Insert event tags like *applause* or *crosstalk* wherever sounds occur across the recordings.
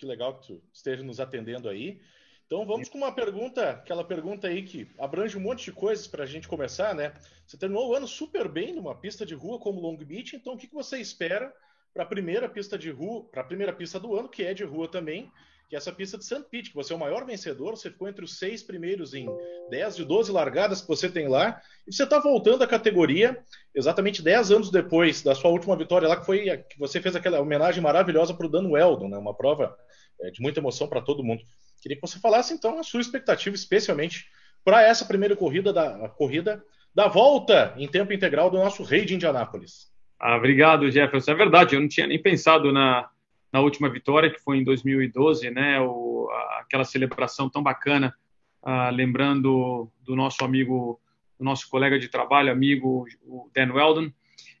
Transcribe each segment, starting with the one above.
que legal que tu esteja nos atendendo aí. Então vamos com uma pergunta, aquela pergunta aí que abrange um monte de coisas para a gente começar, né? Você terminou o ano super bem numa pista de rua como Long Beach, então o que, que você espera para a primeira pista de rua, para a primeira pista do ano, que é de rua também, que é essa pista de St. Pete, que você é o maior vencedor, você ficou entre os seis primeiros em 10 de 12 largadas que você tem lá, e você está voltando à categoria exatamente 10 anos depois da sua última vitória lá, que foi que você fez aquela homenagem maravilhosa para o Dan Weldon, né? uma prova é, de muita emoção para todo mundo. Queria que você falasse então a sua expectativa, especialmente para essa primeira corrida da corrida da volta em tempo integral do nosso rei de Indianápolis. Ah, obrigado, Jefferson. É verdade, eu não tinha nem pensado na, na última vitória, que foi em 2012, né? O, aquela celebração tão bacana, ah, lembrando do nosso amigo, do nosso colega de trabalho, amigo, o Dan Weldon.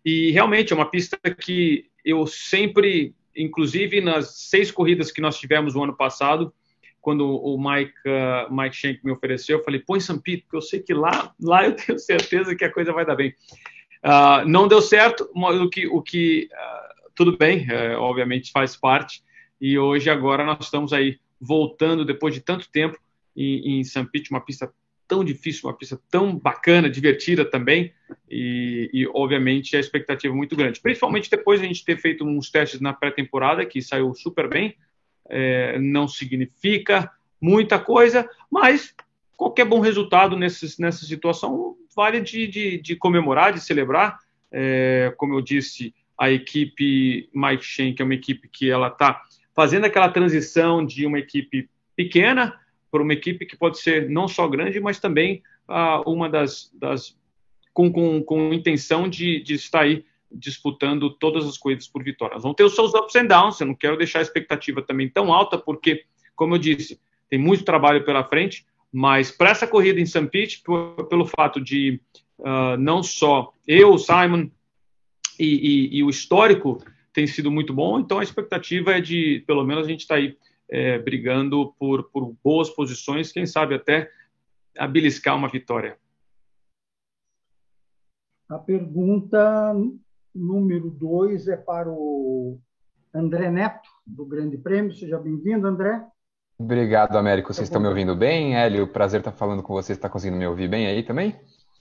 E realmente é uma pista que eu sempre, inclusive nas seis corridas que nós tivemos no ano passado, quando o Mike, uh, Mike Schenck me ofereceu, eu falei, põe São Pete, porque eu sei que lá, lá eu tenho certeza que a coisa vai dar bem. Uh, não deu certo, o que, o que uh, tudo bem, uh, obviamente faz parte, e hoje, agora, nós estamos aí voltando, depois de tanto tempo, em, em São Pete, uma pista tão difícil, uma pista tão bacana, divertida também, e, e, obviamente a expectativa é muito grande. Principalmente depois de a gente ter feito uns testes na pré-temporada, que saiu super bem, é, não significa muita coisa, mas qualquer bom resultado nessa situação vale de, de, de comemorar, de celebrar. É, como eu disse, a equipe Mike Shank é uma equipe que ela está fazendo aquela transição de uma equipe pequena para uma equipe que pode ser não só grande, mas também ah, uma das, das com, com, com intenção de, de estar aí disputando todas as corridas por vitória. Vamos ter os seus ups and downs, eu não quero deixar a expectativa também tão alta, porque, como eu disse, tem muito trabalho pela frente, mas para essa corrida em St. Pete, pelo fato de uh, não só eu, Simon e, e, e, o histórico tem sido muito bom, então a expectativa é de, pelo menos, a gente está aí é, brigando por, por boas posições, quem sabe até beliscar uma vitória. A pergunta número dois é para o André Neto, do Grande Prêmio. Seja bem-vindo, André. Obrigado, Américo. Vocês tá estão me ouvindo bem? Hélio, prazer estar falando com vocês. Está conseguindo me ouvir bem aí também?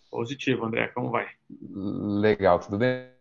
Positivo, André. Como vai? Legal, tudo bem?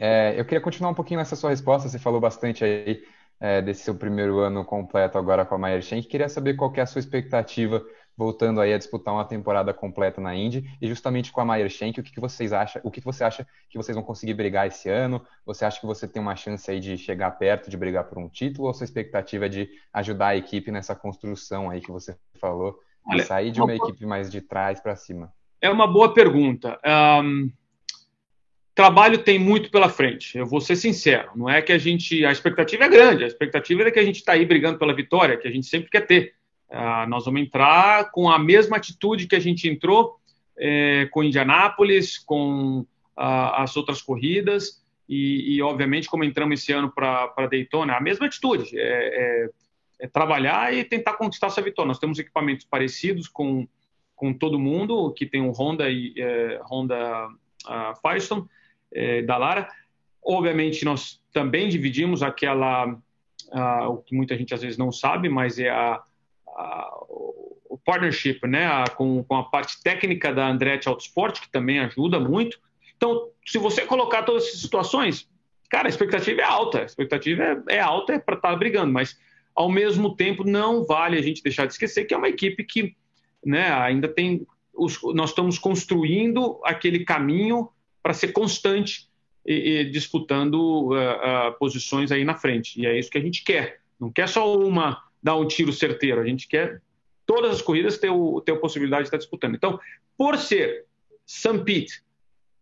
É, eu queria continuar um pouquinho nessa sua resposta. Você falou bastante aí é, desse seu primeiro ano completo agora com a Mayer Shank. Queria saber qual que é a sua expectativa voltando aí a disputar uma temporada completa na Indy e justamente com a Mayer Shank, o que, que vocês acham, o que, que você acha que vocês vão conseguir brigar esse ano? Você acha que você tem uma chance aí de chegar perto de brigar por um título ou sua expectativa é de ajudar a equipe nessa construção aí que você falou, Olha, sair de uma, uma equipe mais de trás para cima? É uma boa pergunta. Um, trabalho tem muito pela frente. Eu vou ser sincero. Não é que a gente. A expectativa é grande. A expectativa é que a gente está aí brigando pela vitória, que a gente sempre quer ter. Uh, nós vamos entrar com a mesma atitude que a gente entrou é, com Indianápolis, com uh, as outras corridas e, e, obviamente, como entramos esse ano para Daytona, a mesma atitude, é, é, é, trabalhar e tentar conquistar essa vitória. Nós temos equipamentos parecidos com, com todo mundo, que tem o Honda e é, Honda uh, Firestone é, da Lara. Obviamente, nós também dividimos aquela, o que muita gente às vezes não sabe, mas é a o partnership né, a, com, com a parte técnica da Andretti Autosport, que também ajuda muito. Então, se você colocar todas essas situações, cara, a expectativa é alta, a expectativa é, é alta é para estar tá brigando, mas ao mesmo tempo não vale a gente deixar de esquecer que é uma equipe que né, ainda tem. Os, nós estamos construindo aquele caminho para ser constante e, e disputando uh, uh, posições aí na frente. E é isso que a gente quer. Não quer só uma dar um tiro certeiro. A gente quer todas as corridas ter, o, ter a possibilidade de estar disputando. Então, por ser St. Pete,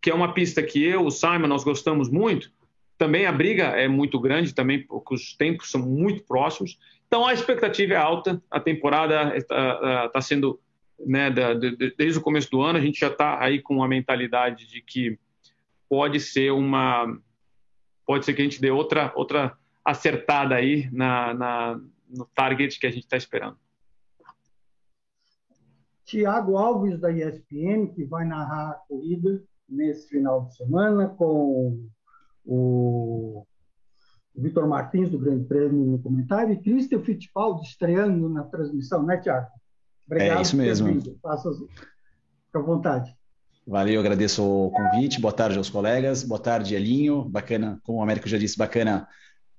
que é uma pista que eu, o Simon, nós gostamos muito, também a briga é muito grande, também porque os tempos são muito próximos. Então a expectativa é alta, a temporada está tá sendo, né, da, de, desde o começo do ano, a gente já está aí com a mentalidade de que pode ser uma. Pode ser que a gente dê outra, outra acertada aí na, na no target que a gente está esperando. Tiago Alves, da ESPN, que vai narrar a corrida nesse final de semana com o, Vitor Martins, do Grande Prêmio, no comentário, e Christian Fittipaldi estreando na transmissão, né, Tiago? Obrigado. É isso mesmo. Faça, fica à vontade. Valeu, agradeço o convite. Boa tarde aos colegas. Boa tarde, Elinho. Bacana, como o Américo já disse, bacana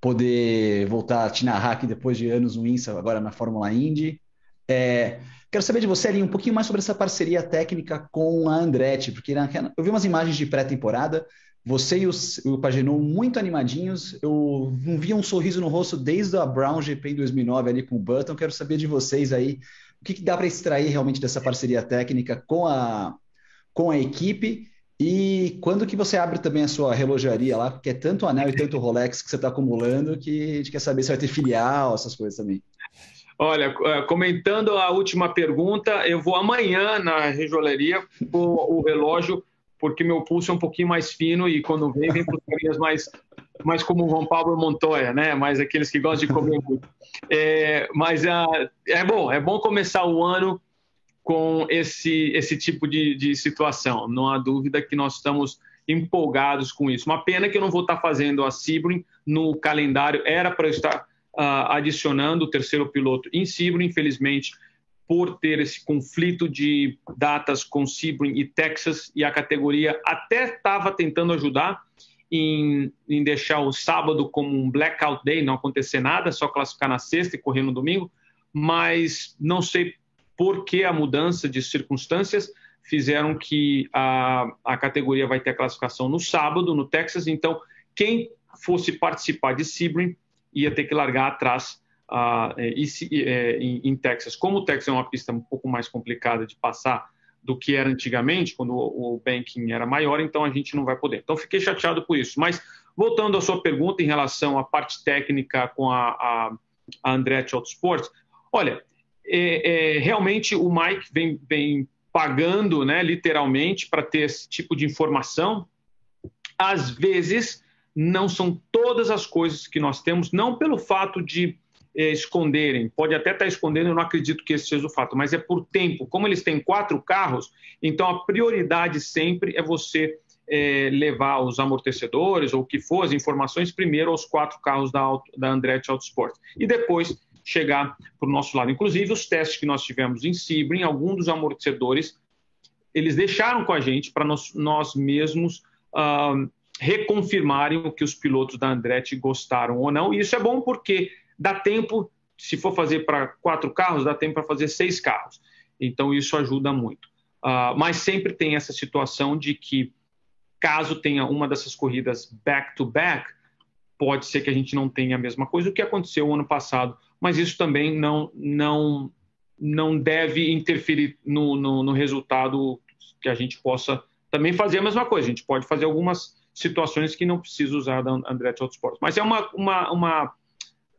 poder voltar a te narrar aqui depois de anos no INSA, agora na Fórmula Indy. É, quero saber de você, Elinho, um pouquinho mais sobre essa parceria técnica com a Andretti, porque eu vi umas imagens de pré-temporada, você e o, o Pagenou muito animadinhos. Eu não via um sorriso no rosto desde a Brown GP em 2009 ali com o Button. Quero saber de vocês aí o que, que dá para extrair realmente dessa parceria técnica com a, com a equipe e quando que você abre também a sua relojaria lá, porque é tanto anel e tanto Rolex que você está acumulando que a gente quer saber se vai ter filial, essas coisas também. Olha, é, comentando a última pergunta, eu vou amanhã na rejoalheria com o relógio porque meu pulso é um pouquinho mais fino e quando vem, vem carinhas mais, mais como o João Pablo Montoya, né? Mais aqueles que gostam de comer muito. É, mas uh, é bom, é bom começar o ano com esse, esse tipo de, de situação. Não há dúvida que nós estamos empolgados com isso. Uma pena que eu não vou estar fazendo a Sebring no calendário. Era para eu estar uh, adicionando o terceiro piloto em Sebring, infelizmente por ter esse conflito de datas com Sebring e Texas, e a categoria até estava tentando ajudar em, em, deixar o sábado como um blackout day, não acontecer nada, só classificar na sexta e correr no domingo, mas não sei por que a mudança de circunstâncias fizeram que a, a categoria vai ter a classificação no sábado, no Texas, então quem fosse participar de Sebring ia ter que largar atrás uh, em, em, Texas. Como o Texas é uma pista um pouco mais complicada de passar do que era antigamente, quando o, o banking era maior, então a gente não vai poder. Então fiquei chateado por isso. Mas voltando à sua pergunta em relação à parte técnica com a, a, a Andretti Autosports, olha, é, é, realmente o Mike vem, vem pagando, né, literalmente, para ter esse tipo de informação. Às vezes, não são todas as coisas que nós temos, não pelo fato de é, esconderem, pode até estar escondendo, eu não acredito que esse seja o fato, mas é por tempo. Como eles têm quatro carros, então a prioridade sempre é você é, levar os amortecedores ou o que for, as informações primeiro aos quatro carros da, da Andretti Autosport e depois chegar para o nosso lado. Inclusive, os testes que nós tivemos em Sebring, alguns dos amortecedores, eles deixaram com a gente para nós, nós mesmos uh, reconfirmarem o que os pilotos da Andretti gostaram ou não. E isso é bom porque dá tempo, se for fazer para quatro carros, dá tempo para fazer seis carros. Então, isso ajuda muito. Uh, mas sempre tem essa situação de que, caso tenha uma dessas corridas back-to-back, -back, pode ser que a gente não tenha a mesma coisa, o que aconteceu ano passado. Mas isso também não, não, não deve interferir no, no, no resultado que a gente possa também fazer a mesma coisa. A gente pode fazer algumas situações que não precisa usar da Andretti Autosport. Mas é uma, uma, uma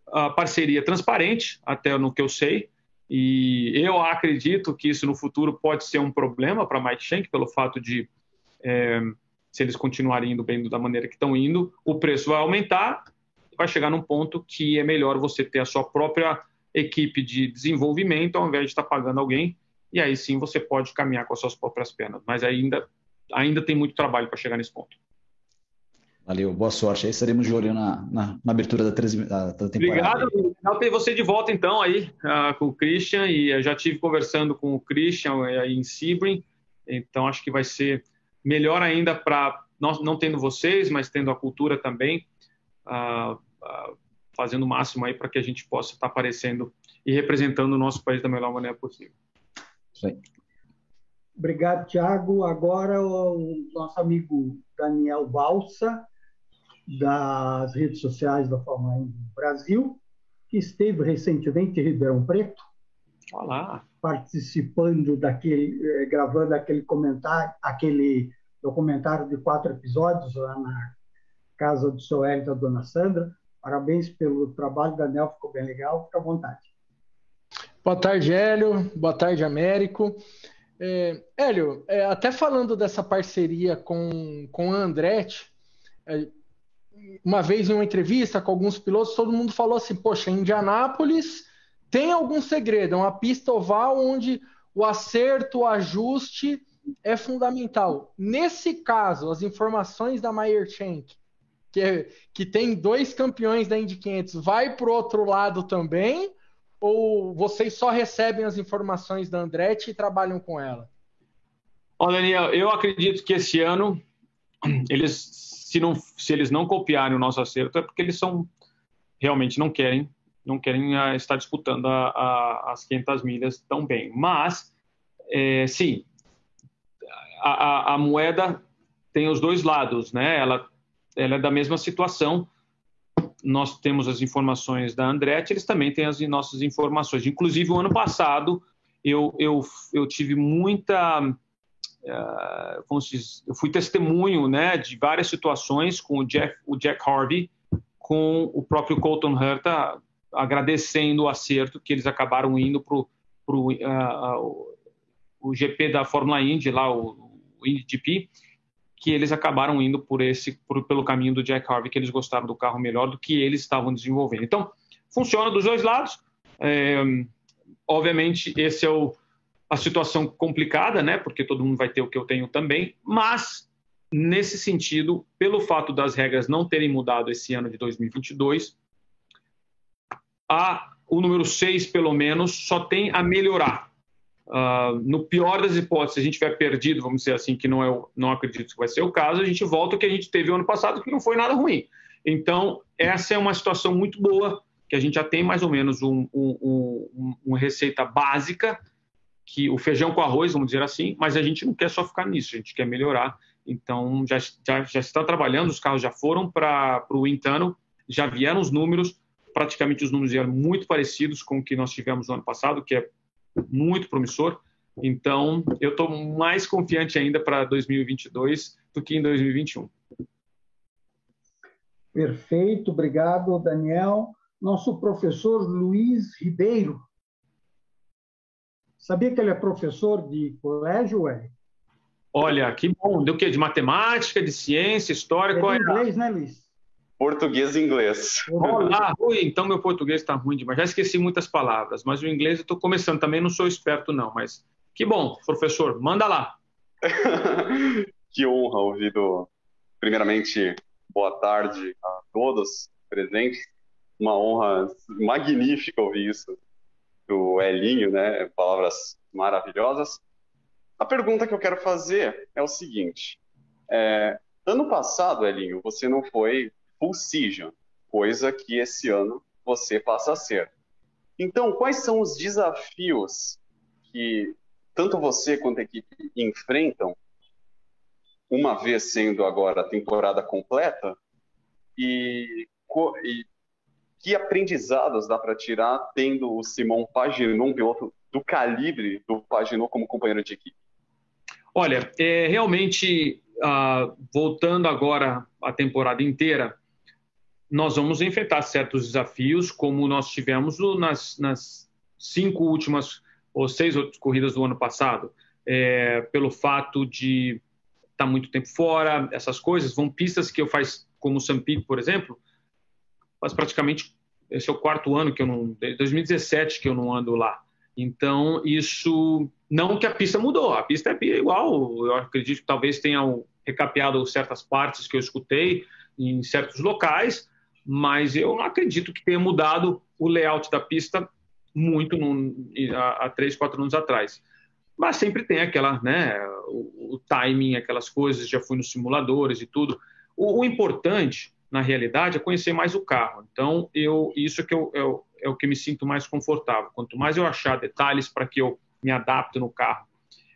a parceria transparente, até no que eu sei, e eu acredito que isso no futuro pode ser um problema para Mike Shank, pelo fato de, é, se eles continuarem indo bem da maneira que estão indo, o preço vai aumentar, vai chegar num ponto que é melhor você ter a sua própria equipe de desenvolvimento ao invés de estar pagando alguém, e aí sim você pode caminhar com as suas próprias pernas. Mas ainda, ainda tem muito trabalho para chegar nesse ponto. Valeu, boa sorte. Aí estaremos de olho na, na, na abertura da, da, temporada. Obrigado. Legal ter você de volta então aí uh, com o Christian e eu já tive conversando com o Christian aí em Sebring, então acho que vai ser melhor ainda para nós não tendo vocês, mas tendo a cultura também, uh, fazendo o máximo aí para que a gente possa estar aparecendo e representando o nosso país da melhor maneira possível. Aí. Obrigado, Thiago. Agora o nosso amigo Daniel Valsa das redes sociais da Fórmula 1 Brasil, que esteve recentemente em Ribeirão Preto. Olá. Participando daquele, eh, gravando aquele comentário, aquele documentário de quatro episódios lá na casa do seu Hélio e da dona Sandra. Parabéns pelo trabalho, Daniel, ficou bem legal, fica à vontade. Boa tarde, Hélio. Boa tarde, Américo. É, Hélio, é, até falando dessa parceria com, com a Andretti, é, uma vez em uma entrevista com alguns pilotos, todo mundo falou assim: poxa, Indianápolis tem algum segredo, é uma pista oval onde o acerto, o ajuste é fundamental. Nesse caso, as informações da Meyer Shank que, que tem dois campeões da Indy 500, vai para o outro lado também? Ou vocês só recebem as informações da Andretti e trabalham com ela? Olha, Daniel, eu acredito que esse ano eles, se, não, se eles não copiarem o nosso acerto, é porque eles são realmente não querem não querem uh, estar disputando a, a, as 500 milhas tão bem. Mas, é, sim, a, a, moeda tem os dois lados, né? Ela, ela é da mesma situação. Nós temos as informações da Andretti, eles também têm as nossas informações. Inclusive, o ano passado, eu, eu, eu tive muita. Uh, como se diz, eu fui testemunho né, de várias situações com o, Jeff, o Jack Harvey, com o próprio Colton Herta, agradecendo o acerto que eles acabaram indo para o uh, o GP da Fórmula Indy, lá o, o Indy GP, que eles acabaram indo por esse por, pelo caminho do Jack Harvey, que eles gostaram do carro melhor do que eles estavam desenvolvendo. Então, funciona dos dois lados. É, obviamente, esse é o, a situação complicada, né? Porque todo mundo vai ter o que eu tenho também, mas nesse sentido, pelo fato das regras não terem mudado esse ano de 2022, a, o número 6, pelo menos, só tem a melhorar. Uh, no pior das hipóteses, se a gente tiver perdido, vamos dizer assim, que não, é, não acredito que vai ser o caso, a gente volta ao que a gente teve ano passado, que não foi nada ruim. Então, essa é uma situação muito boa, que a gente já tem mais ou menos um, um, um, uma receita básica, que o feijão com arroz, vamos dizer assim, mas a gente não quer só ficar nisso, a gente quer melhorar. Então, já, já, já está trabalhando, os carros já foram para o Intano, já vieram os números, praticamente os números eram muito parecidos com o que nós tivemos no ano passado, que é muito promissor. Então, eu estou mais confiante ainda para 2022 do que em 2021. Perfeito, obrigado, Daniel. Nosso professor Luiz Ribeiro. Sabia que ele é professor de colégio, ué? Olha, que bom. Do que? De matemática, de ciência, história? É de é inglês, né, Luiz? Português e inglês. Olá, *laughs* ui, então meu português está ruim demais. Já esqueci muitas palavras, mas o inglês eu estou começando. Também não sou esperto, não, mas que bom, professor, manda lá. *laughs* que honra ouvir do... Primeiramente, boa tarde a todos presentes. Uma honra magnífica ouvir isso do Elinho, né? Palavras maravilhosas. A pergunta que eu quero fazer é o seguinte: é, ano passado, Elinho, você não foi season, coisa que esse ano você passa a ser. Então, quais são os desafios que tanto você quanto a equipe enfrentam, uma vez sendo agora a temporada completa, e, e que aprendizados dá para tirar tendo o Simon Paginon, um piloto do calibre do Paginon como companheiro de equipe? Olha, é, realmente, uh, voltando agora a temporada inteira, nós vamos enfrentar certos desafios, como nós tivemos nas, nas cinco últimas ou seis corridas do ano passado, é, pelo fato de estar tá muito tempo fora, essas coisas. Vão pistas que eu faço, como o Sampit, por exemplo, faz praticamente esse é o quarto ano que eu não, 2017 que eu não ando lá. Então isso não que a pista mudou, a pista é igual. Eu acredito que talvez tenham recapeado certas partes que eu escutei em certos locais, mas eu não acredito que tenha mudado o layout da pista muito há, há três, quatro anos atrás. Mas sempre tem aquela, né, o, o, timing, aquelas coisas, já fui nos simuladores e tudo. O, o, importante, na realidade, é conhecer mais o carro. Então, eu, isso é, que eu, é, é o que me sinto mais confortável. Quanto mais eu achar detalhes para que eu me adapte no carro,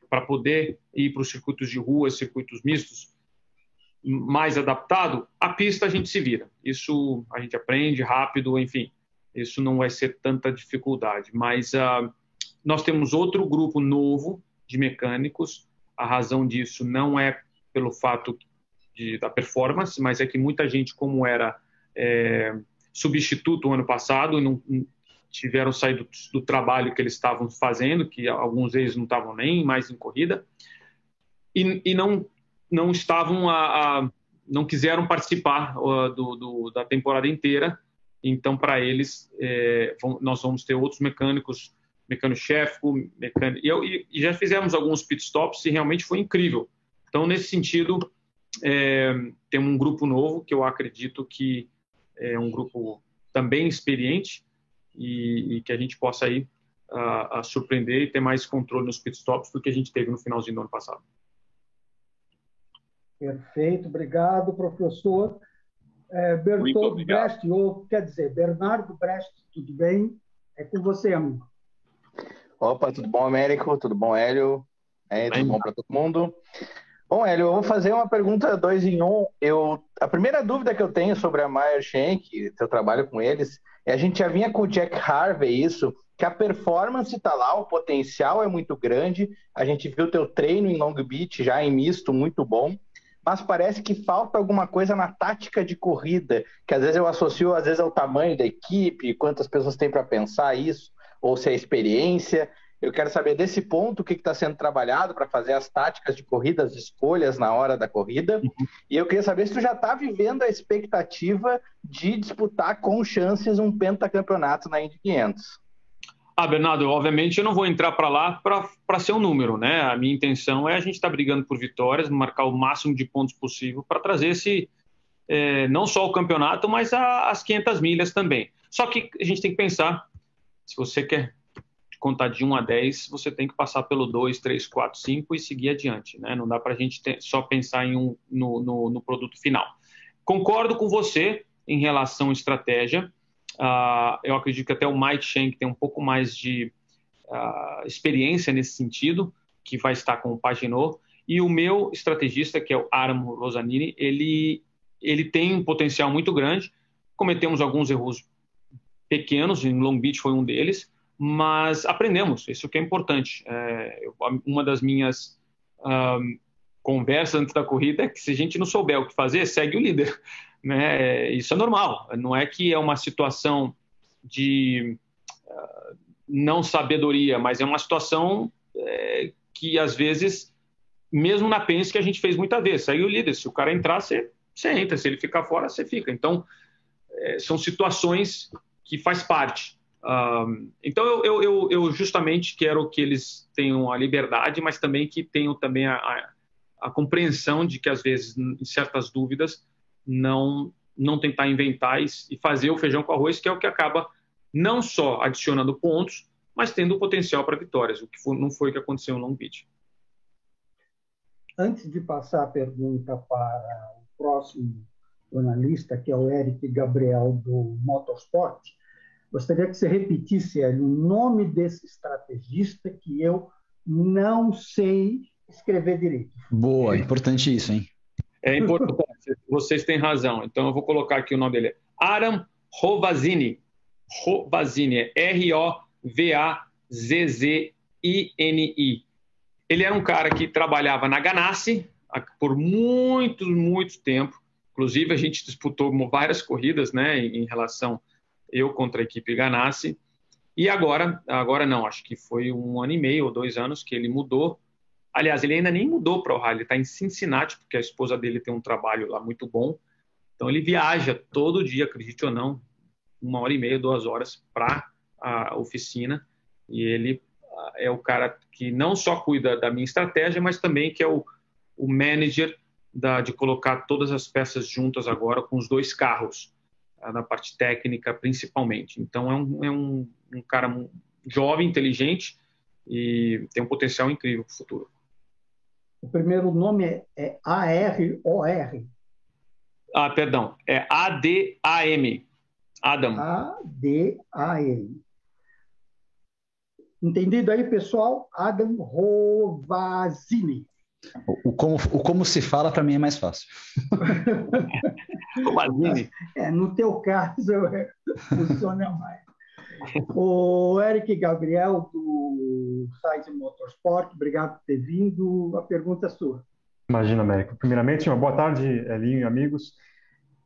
para poder ir para os circuitos de rua, circuitos mistos, mais adaptado, a pista a gente se vira. Isso a gente aprende rápido, enfim, isso não vai ser tanta dificuldade. Mas uh, nós temos outro grupo novo de mecânicos. A razão disso não é pelo fato de, da performance, mas é que muita gente, como era é, substituto ano passado, não, tiveram saído do, trabalho que eles estavam fazendo, que alguns deles não estavam nem mais em corrida, e, e não não estavam a, a não quiseram participar uh, do, do, da temporada inteira. Então, para eles, é, nós vamos ter outros mecânicos, mecânico-chefe, mecânico, e, e, já fizemos alguns pit stops e realmente foi incrível. Então, nesse sentido, é, temos um grupo novo que eu acredito que é um grupo também experiente e, e que a gente possa aí surpreender e ter mais controle nos pitstops do que a gente teve no finalzinho do ano passado. Perfeito, obrigado, professor. É, Bertoldo Brecht, ou quer dizer, Bernardo Brecht, tudo bem? É com você, amigo. Opa, tudo bom, Américo? Tudo bom, Hélio? É, tudo bom para todo mundo? Bom, Hélio, eu vou fazer uma pergunta dois em um. Eu, a primeira dúvida que eu tenho sobre a Meyer Shank, seu trabalho com eles, é a gente já vinha com o Jack Harvey isso, que a performance está lá, o potencial é muito grande. A gente viu teu treino em Long Beach já em misto muito bom mas parece que falta alguma coisa na tática de corrida, que às vezes eu associo às vezes ao tamanho da equipe, quantas pessoas tem para pensar isso, ou se é experiência. Eu quero saber desse ponto o que está sendo trabalhado para fazer as táticas de corrida, as escolhas na hora da corrida. Uhum. E eu queria saber se tu já está vivendo a expectativa de disputar com chances um pentacampeonato na Indy 500. Ah, Bernardo, obviamente eu não vou entrar para lá para ser um número, né? A minha intenção é a gente estar tá brigando por vitórias, marcar o máximo de pontos possível para trazer esse, é, não só o campeonato, mas a, as 500 milhas também. Só que a gente tem que pensar, se você quer contar de 1 a 10, você tem que passar pelo 2, 3, 4, 5 e seguir adiante, né? Não dá para a gente ter, só pensar em um, no, no, no produto final. Concordo com você em relação à estratégia, Uh, eu acredito que até o Mike Shank tem um pouco mais de uh, experiência nesse sentido, que vai estar com o Paginot. E o meu estrategista, que é o Aram Rosanini, ele, ele tem um potencial muito grande. Cometemos alguns erros pequenos, em Long Beach foi um deles, mas aprendemos, isso que é importante. É, uma das minhas um, conversas antes da corrida é que se a gente não souber o que fazer, segue o líder. Né? Isso é normal, não é que é uma situação de uh, não sabedoria, mas é uma situação é, que às vezes, mesmo na Pence, que a gente fez muita vez, segue o líder, se o cara entrar, você, você entra, se ele ficar fora, você fica. Então, é, são situações que faz parte. Uh, então, eu, eu, eu, justamente quero que eles tenham a liberdade, mas também que tenham também a, a, a compreensão de que, às vezes, em certas dúvidas, não não tentar inventar e fazer o feijão com arroz, que é o que acaba não só adicionando pontos, mas tendo potencial para vitórias, o que não foi o que aconteceu no Long Beach. Antes de passar a pergunta para o próximo jornalista, que é o Eric Gabriel do Motorsport, gostaria que você repetisse o nome desse estrategista que eu não sei escrever direito. Boa, importante isso, hein? É importante, vocês têm razão. Então eu vou colocar aqui o nome dele. Aram Rovazini. Rovazini, é R-O-V-A-Z-Z-I-N-I. Ele era um cara que trabalhava na Ganassi por muito, muito tempo. Inclusive, a gente disputou várias corridas né, em relação eu contra a equipe Ganassi. E agora, agora não, acho que foi um ano e meio ou dois anos que ele mudou Aliás, ele ainda nem mudou para Ohio, ele está em Cincinnati, porque a esposa dele tem um trabalho lá muito bom. Então ele viaja todo dia, acredite ou não, uma hora e meia, duas horas para a oficina. E ele ah, é o cara que não só cuida da minha estratégia, mas também que é o, o manager da, de colocar todas as peças juntas agora com os dois carros, na parte técnica principalmente. Então é um, é um, um cara jovem, inteligente e tem um potencial incrível para o futuro. O primeiro nome é, é A-R-O-R. Ah, perdão. É A-D-A-M. Adam. A-D-A-M. Entendido aí, pessoal? Adam Rovazini. O, o, como, o como se fala para mim é mais fácil. *laughs* Rovazini. É, no teu caso, *laughs* funciona mais. O Eric Gabriel, do site Motorsport, obrigado por ter vindo. A pergunta é sua. Imagina, Américo. Primeiramente, uma boa tarde, Elinho e amigos.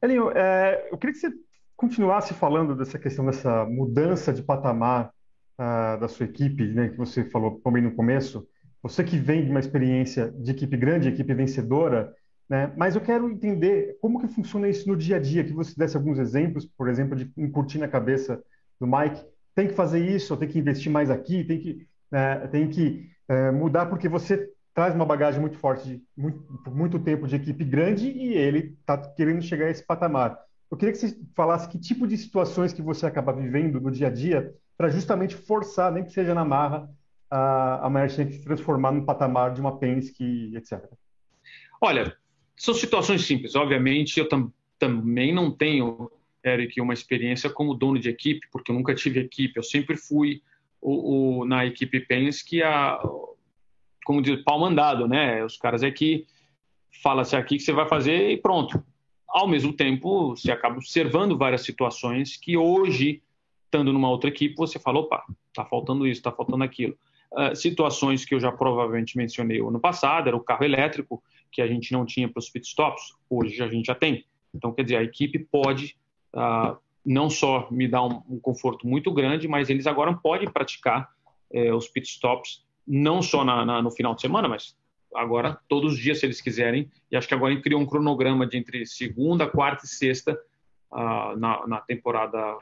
Elinho, é, eu queria que você continuasse falando dessa questão dessa mudança de patamar uh, da sua equipe, né, que você falou também no começo. Você que vem de uma experiência de equipe grande, equipe vencedora, né, mas eu quero entender como que funciona isso no dia a dia, que você desse alguns exemplos, por exemplo, de incutir na cabeça do Mike, tem que fazer isso, tem que investir mais aqui, tem que, é, tem que é, mudar porque você traz uma bagagem muito forte de muito, muito tempo de equipe grande e ele está querendo chegar a esse patamar. Eu queria que você falasse que tipo de situações que você acaba vivendo no dia a dia para justamente forçar, nem que seja na marra, a, a se transformar num patamar de uma Penske, etc. Olha, são situações simples. Obviamente, eu tam, também não tenho, Eric, uma experiência como dono de equipe, porque eu nunca tive equipe. Eu sempre fui o, o na equipe Penske a, como diz, pau mandado, né? Os caras é que fala-se aqui que você vai fazer e pronto. Ao mesmo tempo, você acaba observando várias situações que hoje, estando numa outra equipe, você fala, opa, tá faltando isso, tá faltando aquilo. Uh, situações que eu já provavelmente mencionei ano passado, era o carro elétrico, que a gente não tinha para os pitstops, hoje a gente já tem. Então, quer dizer, a equipe pode uh, não só me dar um, um, conforto muito grande, mas eles agora podem praticar uh, os pitstops não só na, na, no final de semana, mas agora todos os dias, se eles quiserem. E acho que agora criou um cronograma de entre segunda, quarta e sexta uh, na, na, temporada,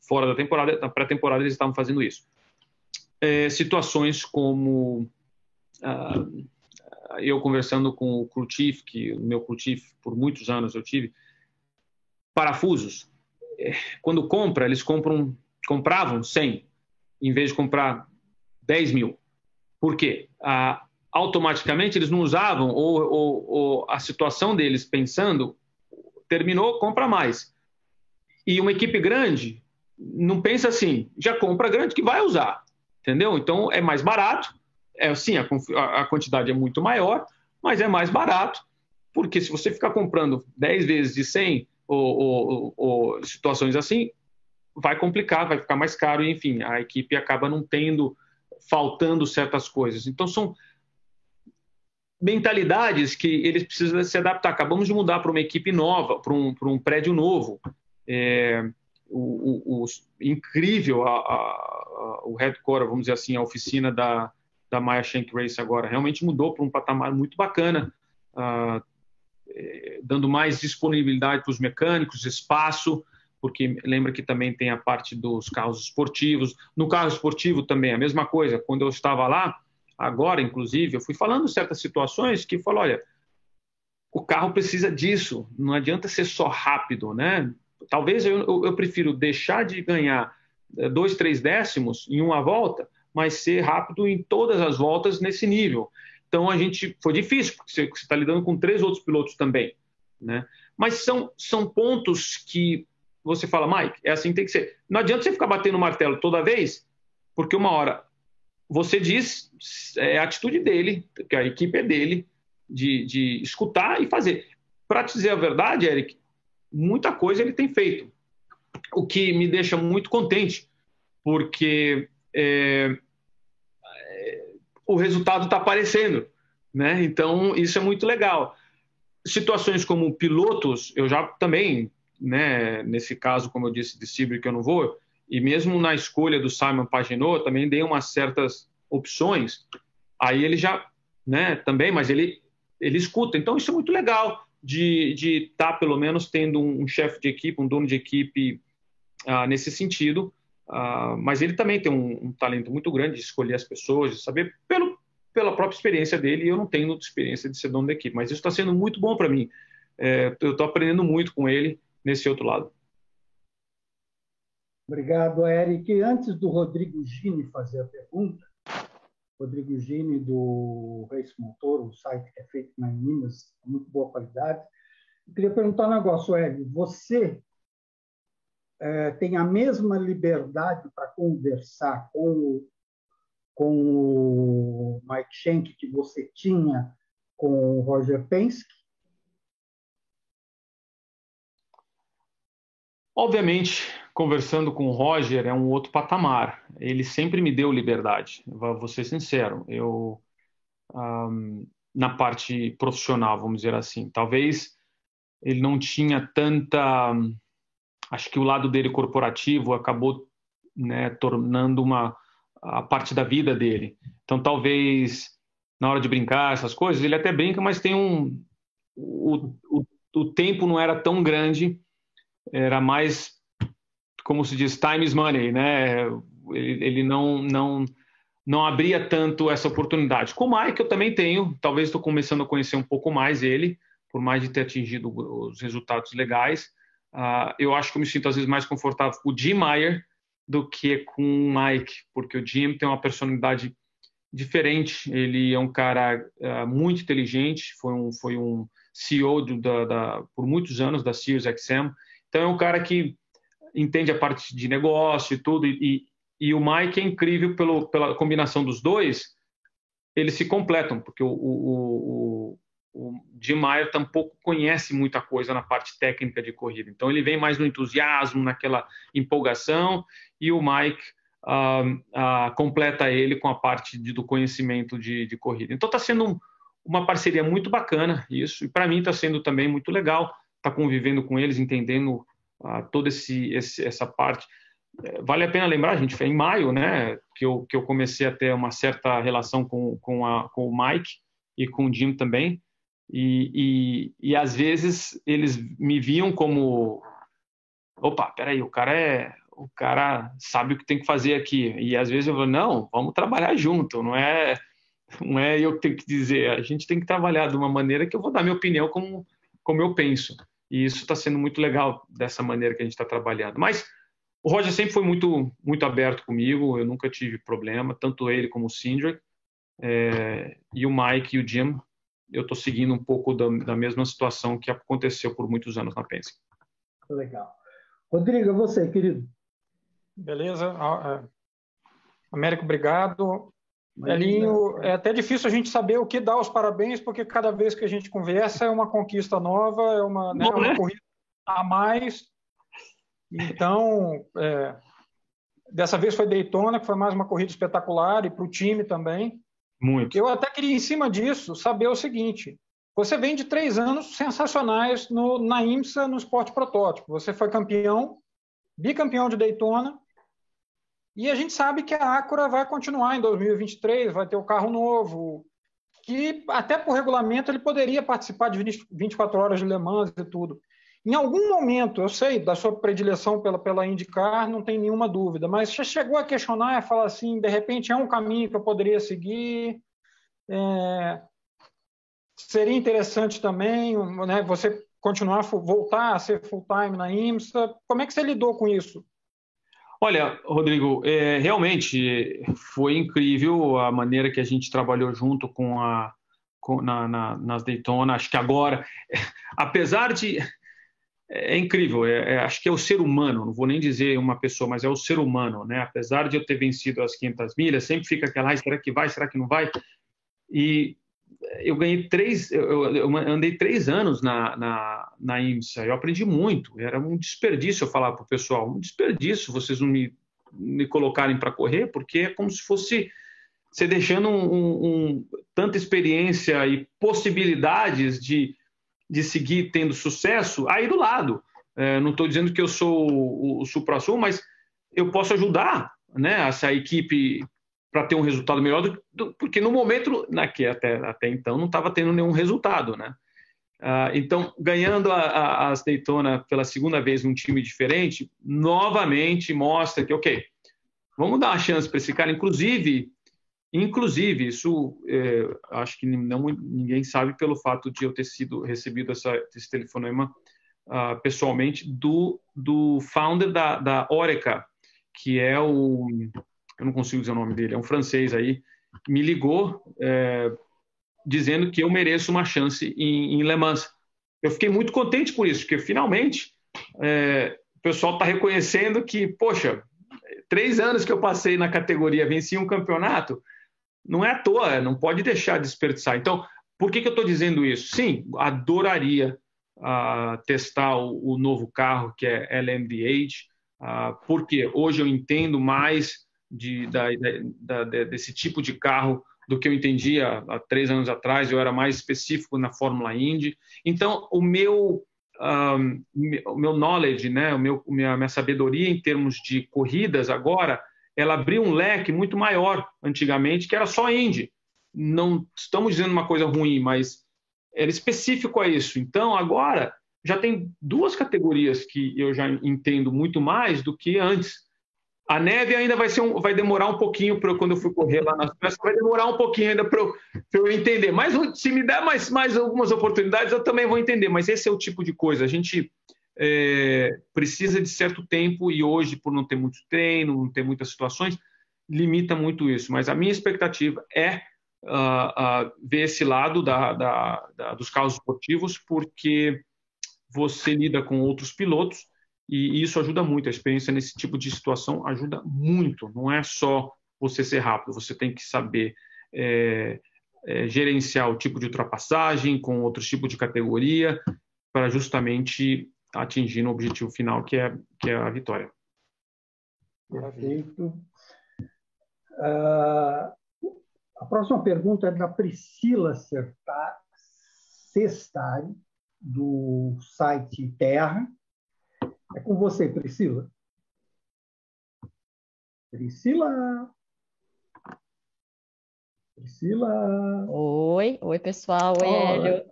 fora da temporada, na pré-temporada eles estavam fazendo isso. É, situações como uh, eu conversando com o crew chief, que o meu crew chief por muitos anos eu tive, parafusos. É, quando compra, eles compram, compravam 100, em vez de comprar 10 mil. Por quê? Ah, automaticamente eles não usavam, ou, ou, ou, a situação deles pensando, terminou, compra mais. E uma equipe grande não pensa assim, já compra grande que vai usar, entendeu? Então é mais barato, é sim, a, a quantidade é muito maior, mas é mais barato, porque se você ficar comprando 10 vezes de 100 ou, ou, ou situações assim, vai complicar, vai ficar mais caro, enfim, a equipe acaba não tendo, faltando certas coisas. Então são mentalidades que eles precisam se adaptar. Acabamos de mudar para uma equipe nova, para um, um prédio novo. É, o, o, o, incrível a, a, a, o headquarter, vamos dizer assim, a oficina da, da Maya Shank Race agora. Realmente mudou para um patamar muito bacana, uh, dando mais disponibilidade para os mecânicos, espaço, porque lembra que também tem a parte dos carros esportivos. No carro esportivo também a mesma coisa. Quando eu estava lá, agora, inclusive, eu fui falando certas situações que falou, olha, o carro precisa disso, não adianta ser só rápido, né? Talvez eu, eu, eu prefiro deixar de ganhar eh, dois, três décimos em uma volta, mas ser rápido em todas as voltas nesse nível. Então a gente foi difícil, porque você está lidando com três outros pilotos também, né? Mas são, são pontos que você fala, Mike, é assim que tem que ser. Não adianta você ficar batendo o martelo toda vez, porque uma hora você diz, é a atitude dele, que a equipe é dele, de, de escutar e fazer. Para te dizer a verdade, Eric, muita coisa ele tem feito, o que me deixa muito contente, porque é, o resultado está aparecendo, né? Então isso é muito legal. Situações como pilotos, eu já também, né? Nesse caso, como eu disse de Cibre que eu não vou, e mesmo na escolha do Simon Paginot, também dei umas certas opções. Aí ele já, né, também, mas ele, ele escuta. Então isso é muito legal de estar, tá, pelo menos, tendo um, um chefe de equipe, um dono de equipe uh, nesse sentido. Uh, mas ele também tem um, um, talento muito grande de escolher as pessoas, de saber pelo, pela própria experiência dele. Eu não tenho experiência de ser dono da equipe, mas isso está sendo muito bom para mim. É, eu estou aprendendo muito com ele nesse outro lado. Obrigado, Eric. Antes do Rodrigo Gini fazer a pergunta, Rodrigo Gini, do Race Motor, o site que é feito na Minas, muito boa qualidade. Eu queria perguntar um negócio, Hélio. Você é, tem a mesma liberdade para conversar com o, com o Mike Schenck que você tinha com o Roger Penske? Obviamente, conversando com o Roger é um outro patamar. Ele sempre me deu liberdade, vou ser sincero. Eu, um, na parte profissional, vamos dizer assim, talvez ele não tinha tanta. Acho que o lado dele corporativo acabou né, tornando uma a parte da vida dele. Então, talvez na hora de brincar, essas coisas, ele até brinca, mas tem um. O, o, o tempo não era tão grande era mais, como se diz, time is money, né? Ele, ele não, não, não abria tanto essa oportunidade. Com o Mike eu também tenho, talvez estou começando a conhecer um pouco mais ele, por mais de ter atingido os resultados legais. Uh, eu acho que eu me sinto às vezes mais confortável com o Jim Meyer do que com o Mike, porque o Jim tem uma personalidade diferente. Ele é um cara uh, muito inteligente, foi um, foi um CEO do, da, da, por muitos anos da Sirius XM. Então é um cara que entende a parte de negócio e tudo, e, e o Mike é incrível pelo, pela combinação dos dois, eles se completam, porque o, o, o, o Jim Meyer tampouco conhece muita coisa na parte técnica de corrida. Então ele vem mais no entusiasmo, naquela empolgação, e o Mike uh, completa ele com a parte de, do conhecimento de, de corrida. Então está sendo um, uma parceria muito bacana isso, e para mim está sendo também muito legal estar tá convivendo com eles, entendendo uh, toda esse, esse, essa parte. É, vale a pena lembrar, gente, foi em maio, né, que eu, que eu comecei a ter uma certa relação com, com, a, com o Mike e com o Jim também, e, e, e às vezes eles me viam como, opa, peraí, o cara é, o cara sabe o que tem que fazer aqui, e às vezes eu falo, não, vamos trabalhar junto, não é, não é eu que tenho que dizer, a gente tem que trabalhar de uma maneira que eu vou dar minha opinião como, como eu penso, e isso está sendo muito legal dessa maneira que a gente está trabalhando, mas o Roger sempre foi muito, muito aberto comigo, eu nunca tive problema, tanto ele como o Cindric. É, e o Mike e o Jim, eu estou seguindo um pouco da, da, mesma situação que aconteceu por muitos anos na Penske. Legal. Rodrigo, você, querido. Beleza. É, Américo, obrigado. Elinho, é até difícil a gente saber o que dar os parabéns, porque cada vez que a gente conversa é uma conquista nova, é uma, né, uma né? corrida a mais. Então, é, dessa vez foi Daytona, que foi mais uma corrida espetacular, e para o time também. Muito. Eu até queria, em cima disso, saber o seguinte: você vem de três anos sensacionais no, na IMSA, no esporte protótipo. Você foi campeão, bicampeão de Daytona, e a gente sabe que a Acura vai continuar em 2023, vai ter o carro novo, que até por regulamento ele poderia participar de 20, 24 horas de Le Mans e tudo. Em algum momento, eu sei da sua predileção pela, pela IndyCar, não tem nenhuma dúvida, mas você chegou a questionar e falar assim, de repente é um caminho que eu poderia seguir, é, seria interessante também né, você continuar, voltar a ser full-time na IMSA, como é que você lidou com isso? Olha, Rodrigo, é, realmente foi incrível a maneira que a gente trabalhou junto com a com, na, na, nas Daytona. Acho que agora, *laughs* apesar de é, é incrível. É, é, acho que é o ser humano, não vou nem dizer uma pessoa, mas é o ser humano, né? Apesar de eu ter vencido as 500 milhas, sempre fica aquela, ah, será que vai, será que não vai? E eu ganhei três, eu, eu andei três anos na, na, na IMSA, eu aprendi muito, era um desperdício eu falar para o pessoal, um desperdício vocês não me, me colocarem para correr, porque é como se fosse você deixando um, um, um, tanta experiência e possibilidades de de seguir tendo sucesso aí do lado. É, não estou dizendo que eu sou o, o supra-sul, mas eu posso ajudar né, essa equipe para ter um resultado melhor, do, do, porque no momento, né, que até, até então, não estava tendo nenhum resultado. Né? Ah, então, ganhando a, a, as Daytona pela segunda vez num time diferente, novamente mostra que, ok, vamos dar uma chance para esse cara. Inclusive, Inclusive, isso é, acho que não, ninguém sabe pelo fato de eu ter sido recebido essa, esse telefonema uh, pessoalmente do, do founder da, da Oreca, que é o. Eu não consigo dizer o nome dele, é um francês aí, me ligou é, dizendo que eu mereço uma chance em, em Le Mans. Eu fiquei muito contente por isso, porque finalmente é, o pessoal está reconhecendo que, poxa, três anos que eu passei na categoria, venci um campeonato não é à toa, não pode deixar de desperdiçar. Então, por que, que eu estou dizendo isso? Sim, adoraria uh, testar o, o, novo carro que é LMDH, uh, porque hoje eu entendo mais de, da, da, da, desse tipo de carro do que eu entendia há três anos atrás, eu era mais específico na Fórmula Indy. Então, o meu, um, o meu knowledge, né, o meu, minha, minha sabedoria em termos de corridas agora ela abriu um leque muito maior antigamente, que era só Indy. Não estamos dizendo uma coisa ruim, mas era específico a isso. Então, agora já tem duas categorias que eu já entendo muito mais do que antes. A neve ainda vai, ser um, vai demorar um pouquinho para quando eu fui correr lá na Suécia, vai demorar um pouquinho ainda para eu, eu, entender. Mas se me der mais, mais algumas oportunidades, eu também vou entender. Mas esse é o tipo de coisa. A gente é, precisa de certo tempo e hoje, por não ter muito treino, não ter muitas situações, limita muito isso. Mas a minha expectativa é uh, uh, ver esse lado da, da, da, dos carros esportivos, porque você lida com outros pilotos e isso ajuda muito. A experiência nesse tipo de situação ajuda muito. Não é só você ser rápido, você tem que saber é, é, gerenciar o tipo de ultrapassagem com outros tipos de categoria para justamente atingir o objetivo final que é, que é a vitória. Perfeito. Uh, a próxima pergunta é da Priscila Sestari, do site Terra. É com você, Priscila. Priscila. Priscila. Oi, oi pessoal, oi Hélio.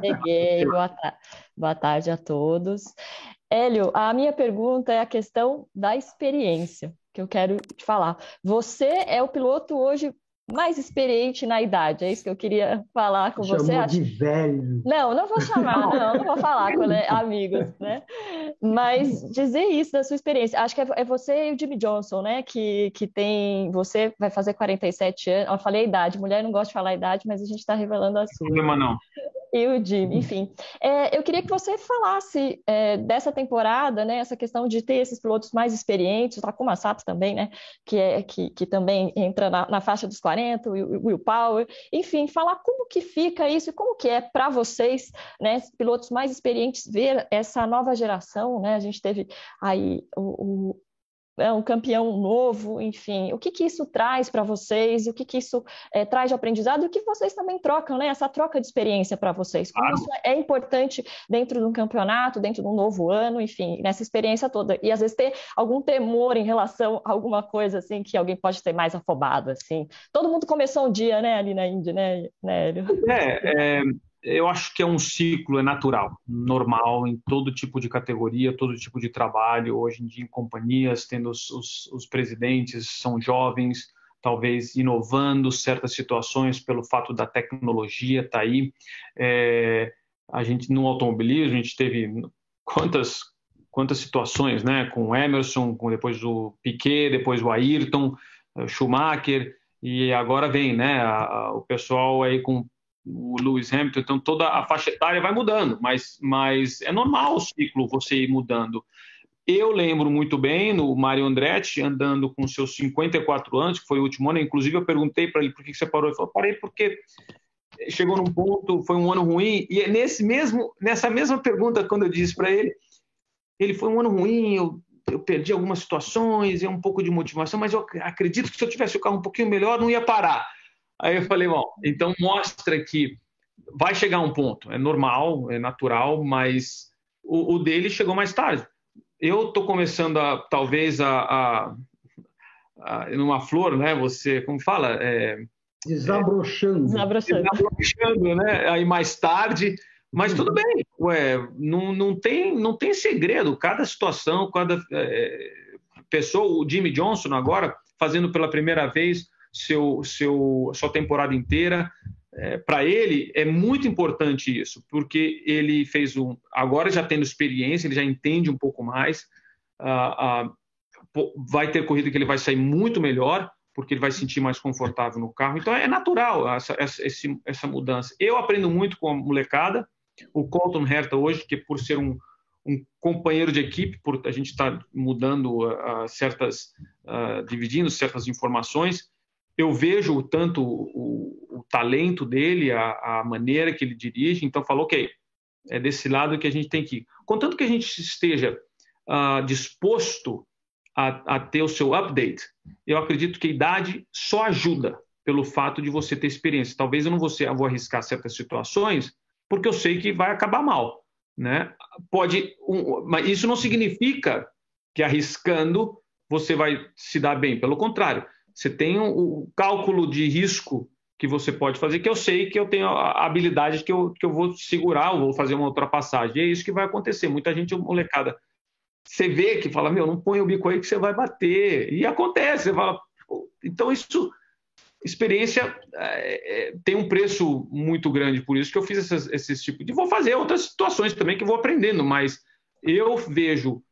Cheguei, *laughs* boa, ta boa tarde a todos. Hélio, a minha pergunta é a questão da experiência que eu quero te falar. Você é o piloto hoje mais experiente na idade. É isso que eu queria falar com Chamou você. Chamou de velho. Não, não vou chamar, não, não vou falar com *laughs* amigos, né? Mas dizer isso da sua experiência. Acho que é, é você e o Jimmy Johnson, né? Que, que tem. Você vai fazer 47 anos. Eu falei a idade, mulher não gosta de falar a idade, mas a gente está revelando a sua. Não problema não e o Jimmy, enfim. É, eu queria que você falasse é, dessa temporada, né, essa questão de ter esses pilotos mais experientes, o Takuma Sato também, né, que, é, que, que também entra na, na faixa dos 40, o Will Power, enfim, falar como que fica isso e como que é para vocês, né, pilotos mais experientes, ver essa nova geração, né, a gente teve aí o, é um campeão novo, enfim, o que, que isso traz para vocês, o que, que isso é, traz de aprendizado e o que vocês também trocam, né? Essa troca de experiência para vocês. Como claro. isso é importante dentro de um campeonato, dentro de um novo ano, enfim, nessa experiência toda. E às vezes ter algum temor em relação a alguma coisa assim que alguém pode ter mais afobado, assim. Todo mundo começou um dia, né, ali na Índia, né, Nélio? É, é eu acho que é um ciclo, é natural, normal em todo tipo de categoria, todo tipo de trabalho. Hoje em dia, em companhias, tendo os, os, os presidentes, são jovens, talvez inovando certas situações pelo fato da tecnologia estar tá aí. É, a gente, no automobilismo, a gente teve quantas, quantas situações, né? Com o Emerson, com depois o Piquet, depois o Ayrton, o Schumacher, e agora vem, né? O pessoal aí com o Lewis Hamilton, então toda a faixa etária vai mudando, mas, mas é normal o ciclo você ir mudando. Eu lembro muito bem no Mario Andretti andando com seus 54 anos, que foi o último ano, inclusive eu perguntei para ele por que você parou, ele falou, parei porque chegou num ponto, foi um ano ruim, e é nesse mesmo, nessa mesma pergunta, quando eu disse para ele, ele foi um ano ruim, eu, eu perdi algumas situações, é um pouco de motivação, mas eu acredito que se eu tivesse o carro um pouquinho melhor, não ia parar. Aí eu falei, bom, então mostra que vai chegar um ponto, é normal, é natural, mas o, o dele chegou mais tarde. Eu estou começando a, talvez, a, a, a, numa flor, né? Você, como fala? É, desabrochando. desabrochando. Desabrochando, né? Aí mais tarde, mas tudo bem, ué, não, não, tem, não tem segredo. Cada situação, cada é, pessoa, o Jimmy Johnson agora, fazendo pela primeira vez seu, seu, sua temporada inteira. É, para ele é muito importante isso, porque ele fez um. Agora já tendo experiência, ele já entende um pouco mais. Ah, ah, vai ter corrida que ele vai sair muito melhor, porque ele vai se sentir mais confortável no carro. Então é natural essa, essa, essa mudança. Eu aprendo muito com a molecada. O Colton Herta hoje, que por ser um, um companheiro de equipe, por a gente está mudando uh, certas, uh, dividindo certas informações, eu vejo tanto o, o talento dele, a, a, maneira que ele dirige, então falou, ok, é desse lado que a gente tem que ir. Contanto que a gente esteja uh, disposto a, a, ter o seu update, eu acredito que a idade só ajuda pelo fato de você ter experiência. Talvez eu não vou, ser, vou arriscar certas situações, porque eu sei que vai acabar mal. Né? Pode, um, mas isso não significa que arriscando você vai se dar bem. Pelo contrário, você tem o, cálculo de risco que você pode fazer, que eu sei que eu tenho a habilidade que eu, que eu vou segurar, ou vou fazer uma ultrapassagem. E é isso que vai acontecer. Muita gente, molecada, você vê que fala, meu, não põe o bico aí que você vai bater. E acontece, você fala, então isso experiência é, é, tem um preço muito grande, por isso que eu fiz esses, esses tipos de. Vou fazer outras situações também que vou aprendendo, mas eu vejo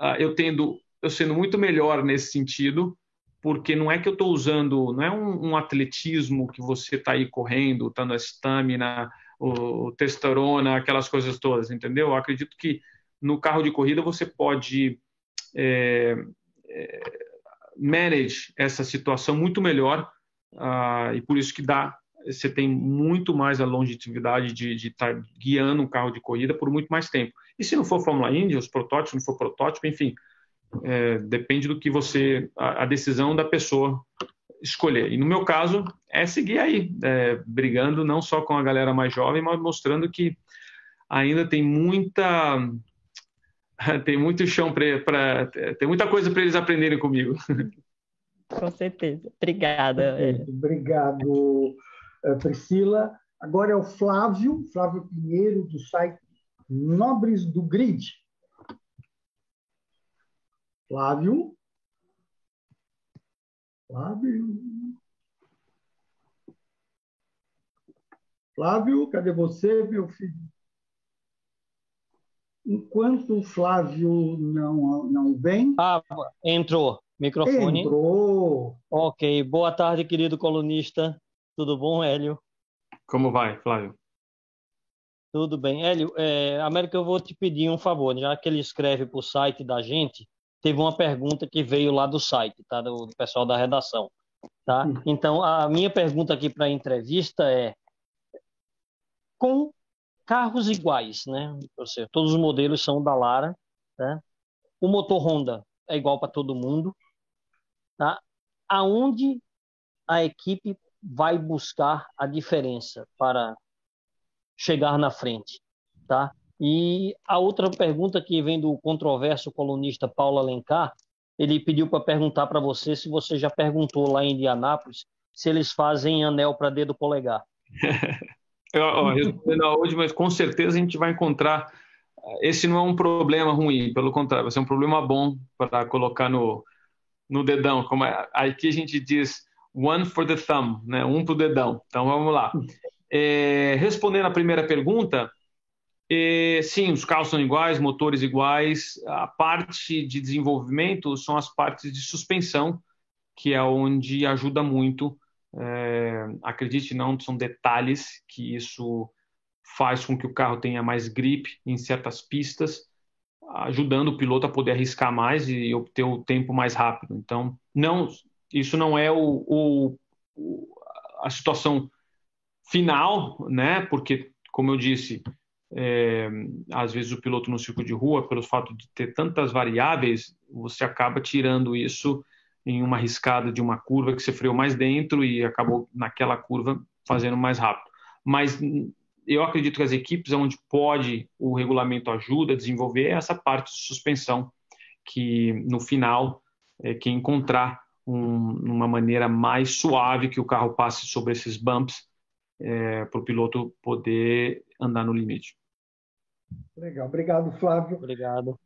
uh, eu tendo, eu sendo muito melhor nesse sentido, porque não é que eu estou usando, não é um, um, atletismo que você está aí correndo, está na estamina, o, testosterona, aquelas coisas todas, entendeu? Eu acredito que no carro de corrida você pode é, é, manage essa situação muito melhor uh, e por isso que dá você tem muito mais a longevidade de estar tá guiando um carro de corrida por muito mais tempo. E se não for Fórmula Indy, os protótipos, não for protótipo, enfim, é, depende do que você, a, a, decisão da pessoa escolher. E no meu caso, é seguir aí, é, brigando não só com a galera mais jovem, mas mostrando que ainda tem muita *laughs* tem muito chão para tem muita coisa para eles aprenderem comigo. *laughs* Com certeza. Obrigada. Obrigado, eh, Priscila. Agora é o Flávio, Flávio Pinheiro, do site Nobres do Grid. Flávio. Flávio. Flávio, cadê você, meu filho? Enquanto o Flávio não, não vem. Ah, entrou. Microfone. Entrou. Ok. Boa tarde, querido colunista. Tudo bom, Hélio? Como vai, Flávio? Tudo bem. Hélio, é, América, eu vou te pedir um favor. Já que ele escreve para o site da gente, teve uma pergunta que veio lá do site, tá? Do, do pessoal da redação. Tá? Então, a minha pergunta aqui para a entrevista é: com carros iguais, né? Ou seja, todos os modelos são da Lara, né? O motor Honda é igual para todo mundo, tá? Aonde a equipe vai buscar a diferença para chegar na frente, tá? E a outra pergunta que vem do controverso colunista Paulo Alencar, ele pediu para perguntar para você se você já perguntou lá em Indianápolis se eles fazem anel para dedo polegar. *laughs* eu, respondendo a hoje, mas com certeza a gente vai encontrar. Esse não é um problema ruim, pelo contrário, vai ser um problema bom para colocar no, no dedão. Como é, aqui a gente diz one for the thumb, né? um para o dedão. Então vamos lá. É, respondendo à primeira pergunta, é, sim, os carros são iguais, motores iguais. A parte de desenvolvimento são as partes de suspensão, que é onde ajuda muito. É, acredite, não são detalhes que isso faz com que o carro tenha mais grip em certas pistas, ajudando o piloto a poder arriscar mais e obter o tempo mais rápido. Então, não, isso não é o, o, a situação final, né? Porque, como eu disse, é, às vezes o piloto no circuito de rua, pelo fato de ter tantas variáveis, você acaba tirando isso em uma riscada de uma curva que você freou mais dentro e acabou naquela curva fazendo mais rápido. Mas eu acredito que as equipes onde pode o regulamento ajuda a desenvolver é essa parte de suspensão que no final é que encontrar um, uma maneira mais suave que o carro passe sobre esses bumps é, para o piloto poder andar no limite. Legal, obrigado, Flávio. Obrigado.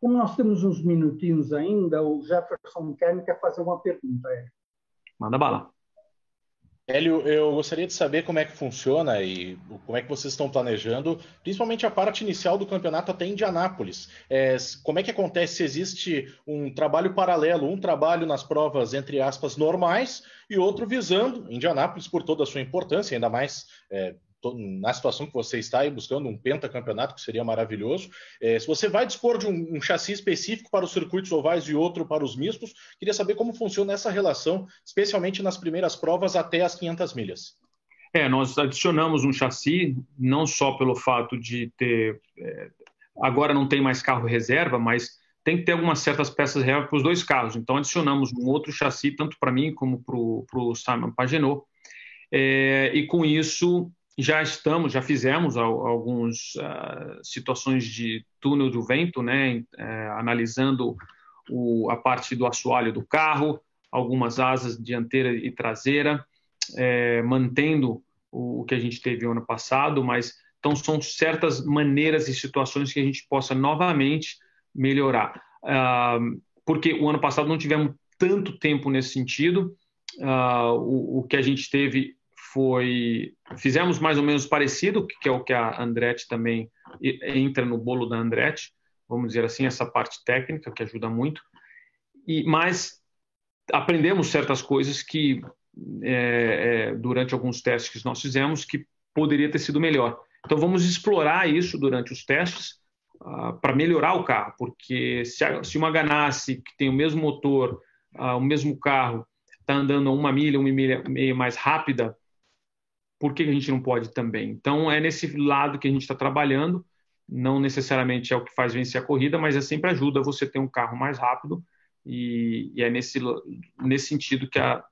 Como nós temos uns minutinhos ainda, o Jefferson Kern quer fazer uma pergunta. É. Manda bala. Hélio, eu gostaria de saber como é que funciona e como é que vocês estão planejando, principalmente a parte inicial do campeonato até Indianápolis. É, como é que acontece se existe um trabalho paralelo, um trabalho nas provas, entre aspas, normais, e outro visando Indianápolis por toda a sua importância, ainda mais é, na situação que você está aí buscando um pentacampeonato, que seria maravilhoso. É, se você vai dispor de um, um, chassi específico para os circuitos ovais e outro para os mistos, queria saber como funciona essa relação, especialmente nas primeiras provas até as 500 milhas. É, nós adicionamos um chassi, não só pelo fato de ter. É, agora não tem mais carro reserva, mas tem que ter algumas certas peças reserva para os dois carros. Então adicionamos um outro chassi, tanto para mim como para o Simon Pagenot. É, e com isso já estamos, já fizemos algumas ah, situações de túnel do vento, né, uh, analisando o, a parte do assoalho do carro, algumas asas dianteira e traseira, uh, mantendo o, que a gente teve ano passado, mas então são certas maneiras e situações que a gente possa novamente melhorar. Uh, porque o ano passado não tivemos tanto tempo nesse sentido. Uh, o, o, que a gente teve foi. Fizemos mais ou menos parecido, que é o que a Andretti também entra no bolo da Andretti, vamos dizer assim, essa parte técnica, que ajuda muito. E, mas aprendemos certas coisas que, é, é, durante alguns testes que nós fizemos, que poderia ter sido melhor. Então, vamos explorar isso durante os testes uh, para melhorar o carro, porque se, a, se uma Ganassi, que tem o mesmo motor, uh, o mesmo carro, está andando uma milha, uma milha meio mais rápida, por que a gente não pode também? Então, é nesse lado que a gente está trabalhando. Não necessariamente é o que faz vencer a corrida, mas é sempre ajuda você ter um carro mais rápido. E, e é nesse, nesse sentido que a,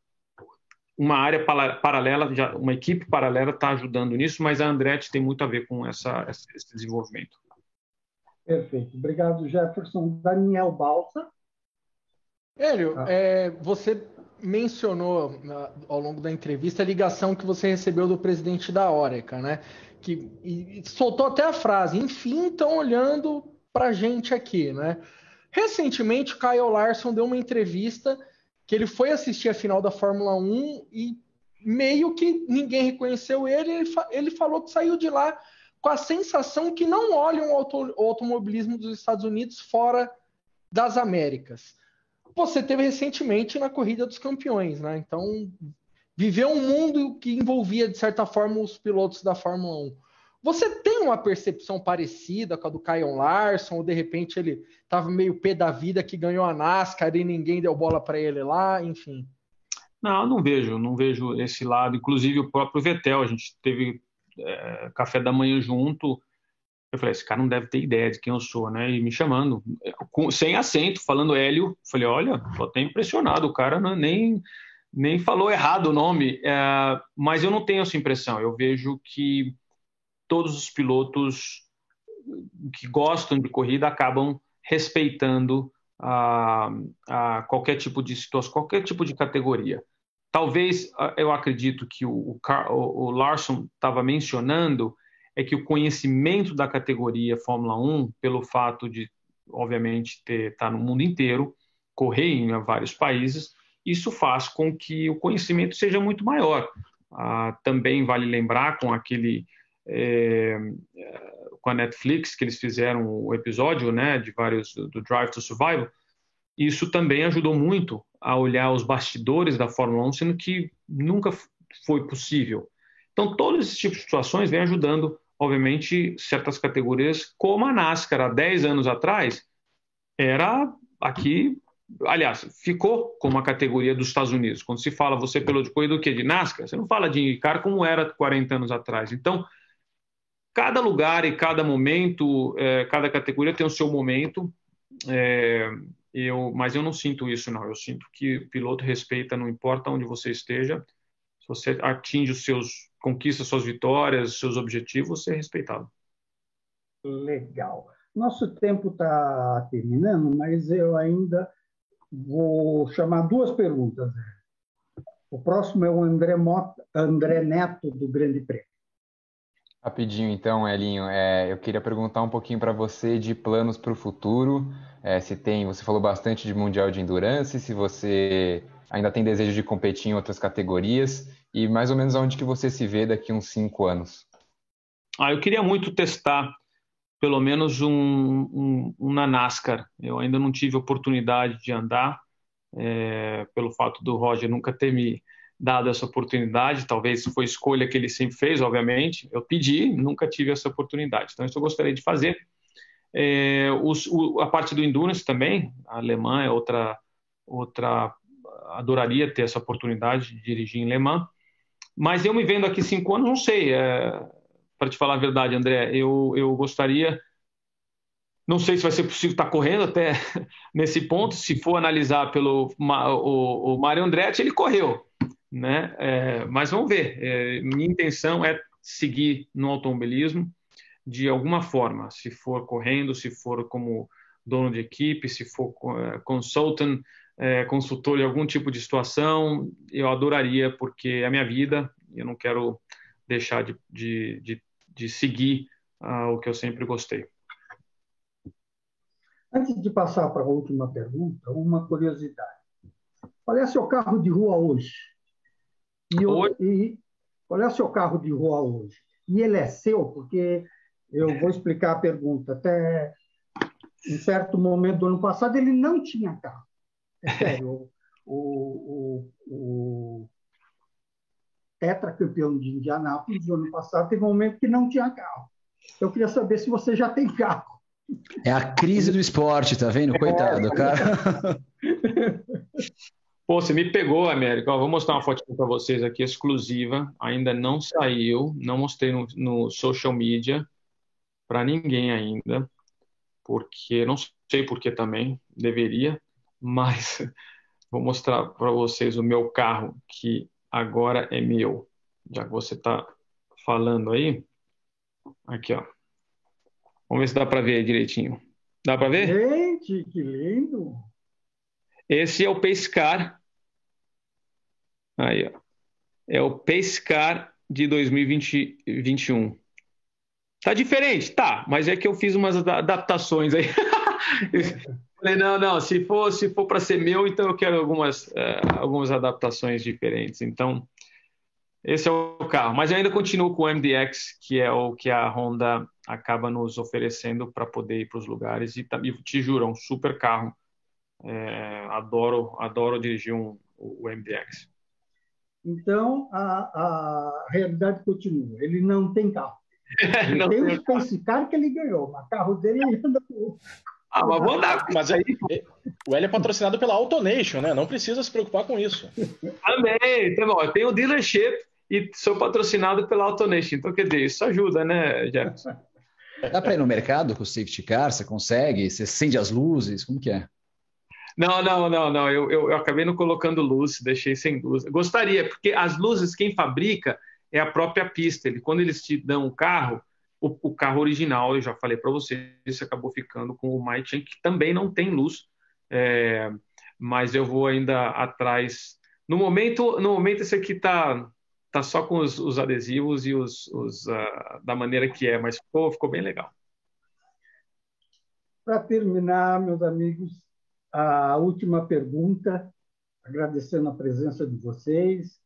uma área paralela, uma equipe paralela está ajudando nisso, mas a Andretti tem muito a ver com essa, esse desenvolvimento. Perfeito. Obrigado, Jefferson. Daniel Balsa. Hélio, ah. é, você mencionou ao longo da entrevista a ligação que você recebeu do presidente da Oreca, né? Que e, e soltou até a frase: enfim, estão olhando para gente aqui, né? Recentemente, o Kyle Larson deu uma entrevista que ele foi assistir a final da Fórmula 1 e meio que ninguém reconheceu ele. Ele, fa ele falou que saiu de lá com a sensação que não olham o, auto o automobilismo dos Estados Unidos fora das Américas. Você teve recentemente na Corrida dos Campeões, né? Então, viveu um mundo que envolvia, de certa forma, os pilotos da Fórmula 1. Você tem uma percepção parecida com a do Kyle Larson, ou de repente ele estava meio pé da vida que ganhou a NASCAR e ninguém deu bola para ele lá, enfim? Não, não vejo, não vejo esse lado. Inclusive o próprio Vettel, a gente teve é, café da manhã junto. Eu falei, esse cara não deve ter ideia de quem eu sou, né? E me chamando, com, sem acento, falando Hélio. Falei, olha, tô até impressionado, o cara não, nem, nem falou errado o nome. É, mas eu não tenho essa impressão. Eu vejo que todos os pilotos que gostam de corrida acabam respeitando a, a qualquer tipo de situação, qualquer tipo de categoria. Talvez eu acredito que o, o, o Larson estava mencionando é que o conhecimento da categoria Fórmula 1, pelo fato de, obviamente, estar tá no mundo inteiro, correr em vários países, isso faz com que o conhecimento seja muito maior. Ah, também vale lembrar com aquele é, com a Netflix, que eles fizeram o episódio né, de vários do Drive to Survival, isso também ajudou muito a olhar os bastidores da Fórmula 1, sendo que nunca foi possível. Então, todos esses tipos de situações vêm ajudando, obviamente, certas categorias, como a NASCAR, há 10 anos atrás, era aqui, aliás, ficou como uma categoria dos Estados Unidos. Quando se fala você pelo de corrida do que? De NASCAR, você não fala de IndyCar como era 40 anos atrás. Então, cada lugar e cada momento, é, cada categoria tem o seu momento. É, eu, mas eu não sinto isso, não. Eu sinto que o piloto respeita, não importa onde você esteja. Se você atinge os seus, conquista suas vitórias, seus objetivos, você é respeitado. Legal. Nosso tempo está terminando, mas eu ainda vou chamar duas perguntas. O próximo é o André, Mota, André Neto, do Grande Prêmio. Rapidinho, então, Elinho, é, eu queria perguntar um pouquinho para você de planos para o futuro. É, se tem, você falou bastante de mundial de endurance, se você ainda tem desejo de competir em outras categorias e mais ou menos aonde que você se vê daqui uns cinco anos. Ah, eu queria muito testar pelo menos um, um, um na NASCAR. Eu ainda não tive oportunidade de andar é, pelo fato do Roger nunca ter me dado essa oportunidade, talvez foi escolha que ele sempre fez, obviamente. Eu pedi, nunca tive essa oportunidade. Então, isso eu gostaria de fazer. É, os, o, a parte do endurance também, a alemã é outra, outra. Adoraria ter essa oportunidade de dirigir em Le Mans. Mas eu me vendo aqui cinco anos, não sei. É, Para te falar a verdade, André, eu, eu gostaria. Não sei se vai ser possível estar correndo até *laughs* nesse ponto. Se for analisar pelo o, o Mário Andretti, ele correu né? É, mas vamos ver. É, minha intenção é seguir no automobilismo de alguma forma, se for correndo, se for como dono de equipe, se for é, consultant, é, consultor de algum tipo de situação, eu adoraria, porque é a minha vida, eu não quero deixar de, de, de, de seguir uh, o que eu sempre gostei. Antes de passar para a última pergunta, uma curiosidade. Qual é o seu carro de rua hoje? E, Hoje? e qual é o seu carro de rua hoje? E ele é seu, porque eu vou explicar a pergunta. Até em certo momento do ano passado, ele não tinha carro. É sério, o, o, o tetracampeão de Indianápolis do ano passado teve um momento que não tinha carro. Eu queria saber se você já tem carro. É a crise do esporte, tá vendo? Coitado, cara. *laughs* Pô, você me pegou, América. Ó, vou mostrar uma fotinha para vocês aqui, exclusiva. Ainda não saiu, não mostrei no, no social media para ninguém ainda, porque não sei por que também deveria, mas *laughs* vou mostrar para vocês o meu carro que agora é meu. Já que você está falando aí, aqui ó. Vamos ver se dá para ver direitinho. Dá para ver? Gente, que lindo! Esse é o Pescar. Aí, ó. É o Pescar de 2021. Tá diferente? Tá, mas é que eu fiz umas adaptações aí. *laughs* Falei, não, não, se for, se for para ser meu, então eu quero algumas, uh, algumas adaptações diferentes. Então, esse é o carro. Mas eu ainda continuo com o MDX, que é o que a Honda acaba nos oferecendo para poder ir para os lugares. E, e te juro, é um super carro. É, adoro, adoro dirigir um, o MDX. Então, a, a realidade continua. Ele não tem carro. Ele *laughs* Não tem tem o Space Car que ele ganhou, mas o carro dele ele anda com Ah, mas vou dar. Mas aí, o L é patrocinado pela Autonation, né? Não precisa se preocupar com isso. Também, tá bom. Eu tenho o dealership e sou patrocinado pela AutoNation. Então, quer dizer, isso ajuda, né, Jefferson? Dá para ir no mercado com o safety car? Você consegue? Você acende as luzes? Como que é? Não, não, não, não. Eu, eu, eu acabei não colocando luz, deixei sem luz. Gostaria, porque as luzes quem fabrica é a própria pista. Ele, quando eles te dão o carro, o, o carro original, eu já falei para você, isso acabou ficando com o MyChain, que também não tem luz. É, mas eu vou ainda atrás. No momento, no momento esse aqui tá tá só com os, os adesivos e os, os ah, da maneira que é, mas ficou, ficou bem legal. Para terminar, meus amigos, a última pergunta, agradecendo a presença de vocês,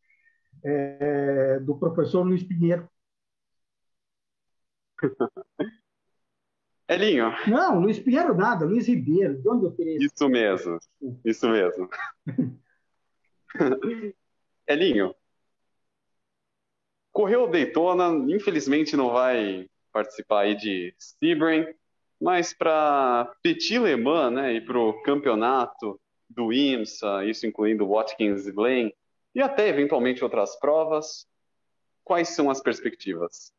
é do professor Luiz Pinheiro. *laughs* Elinho, Não, Luiz Pinheiro nada, Luiz Ribeiro. De onde eu isso mesmo, isso mesmo. *laughs* Elinho, correu Daytona, infelizmente não vai participar aí de Sebring, mas para Petit Le Mans, né, e para o campeonato do IMSA, isso incluindo Watkins Glen, e até eventualmente outras provas, quais são as perspectivas?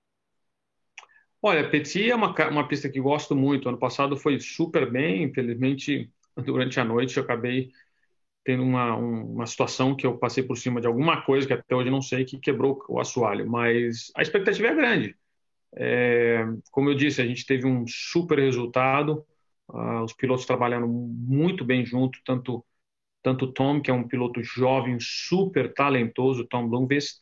Olha, Petit é uma, uma pista que gosto muito. Ano passado foi super bem, infelizmente, durante a noite eu acabei tendo uma, um- uma situação que eu passei por cima de alguma coisa que até hoje não sei que quebrou o assoalho, mas a expectativa é grande. É, como eu disse, a gente teve um super resultado, ah, os pilotos trabalhando muito bem junto, tanto tanto Tom, que é um piloto jovem, super talentoso, Tom Blomqvist,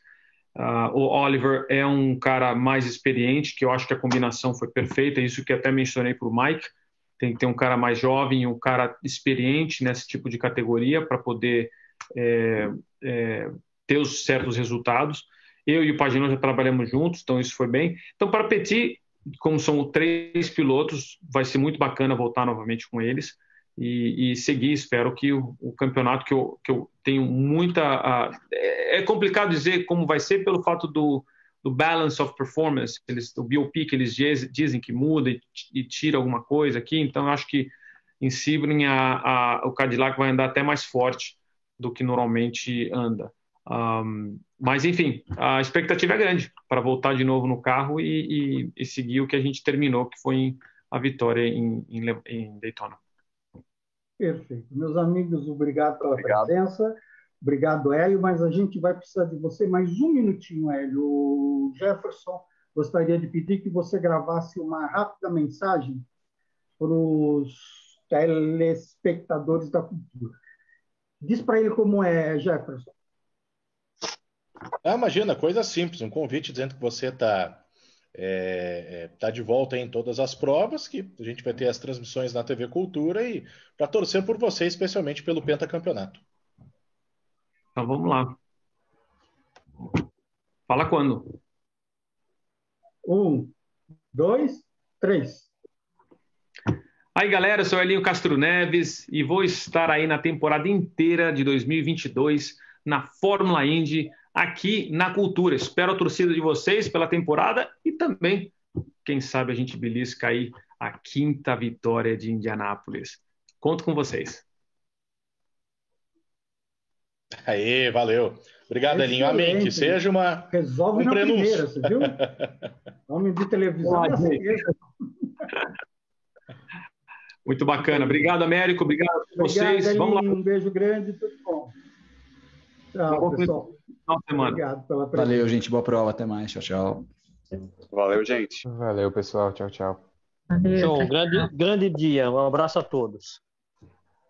ah, o Oliver é um cara mais experiente, que eu acho que a combinação foi perfeita, isso que até mencionei para o Mike, tem que ter um cara mais jovem e um cara experiente nesse tipo de categoria para poder é, é, ter os certos resultados. Eu e o Paginot já trabalhamos juntos, então isso foi bem. Então, para Petit, como são três pilotos, vai ser muito bacana voltar novamente com eles e, e seguir. Espero que o, o campeonato que eu, que eu tenho muita. ah, é é complicado dizer como vai ser pelo fato do, do balance of performance, eles, o BOP que eles diz- dizem que muda e, e tira alguma coisa aqui. Então, acho que em Sebring a, a, o Cadillac vai andar até mais forte do que normalmente anda. Um, mas, enfim, a expectativa é grande para voltar de novo no carro e, e- e seguir o que a gente terminou, que foi a vitória em, em em Daytona. Perfeito. Meus amigos, obrigado pela presença. Obrigado, Hélio, mas a gente vai precisar de você mais um minutinho, Hélio. O Jefferson, gostaria de pedir que você gravasse uma rápida mensagem para os telespectadores da cultura. Diz para ele como é, Jefferson. Ah, imagina, coisa simples, um convite dizendo que você está é, é, tá de volta em todas as provas, que a gente vai ter as transmissões na TV Cultura e para torcer por você, especialmente pelo pentacampeonato. Então vamos lá. Fala quando? Um, dois, três. Aí, galera, eu sou Elinho Castro Neves e vou estar aí na temporada inteira de 2022 na Fórmula Indy, aqui na Cultura. Espero a torcida de vocês pela temporada e também, quem sabe, a gente belisca aí a quinta vitória de Indianápolis. Conto com vocês. Aê, valeu. Obrigado, Elinho. Amém. Que seja uma. Resolve um na prenúncio. primeira, você viu? *laughs* Homem de televisão. Ah, assim, Muito bacana. Obrigado, Américo. Obrigado a vocês. Elinho. Vamos lá. Um beijo grande, tudo bom. Tchau, Bom pessoal. Final de semana. Obrigado pela presença. Valeu, gente. Boa prova. Até mais. Tchau, tchau. Valeu, gente. Valeu, pessoal. Tchau, tchau. Show, grande, grande dia. Um abraço a todos.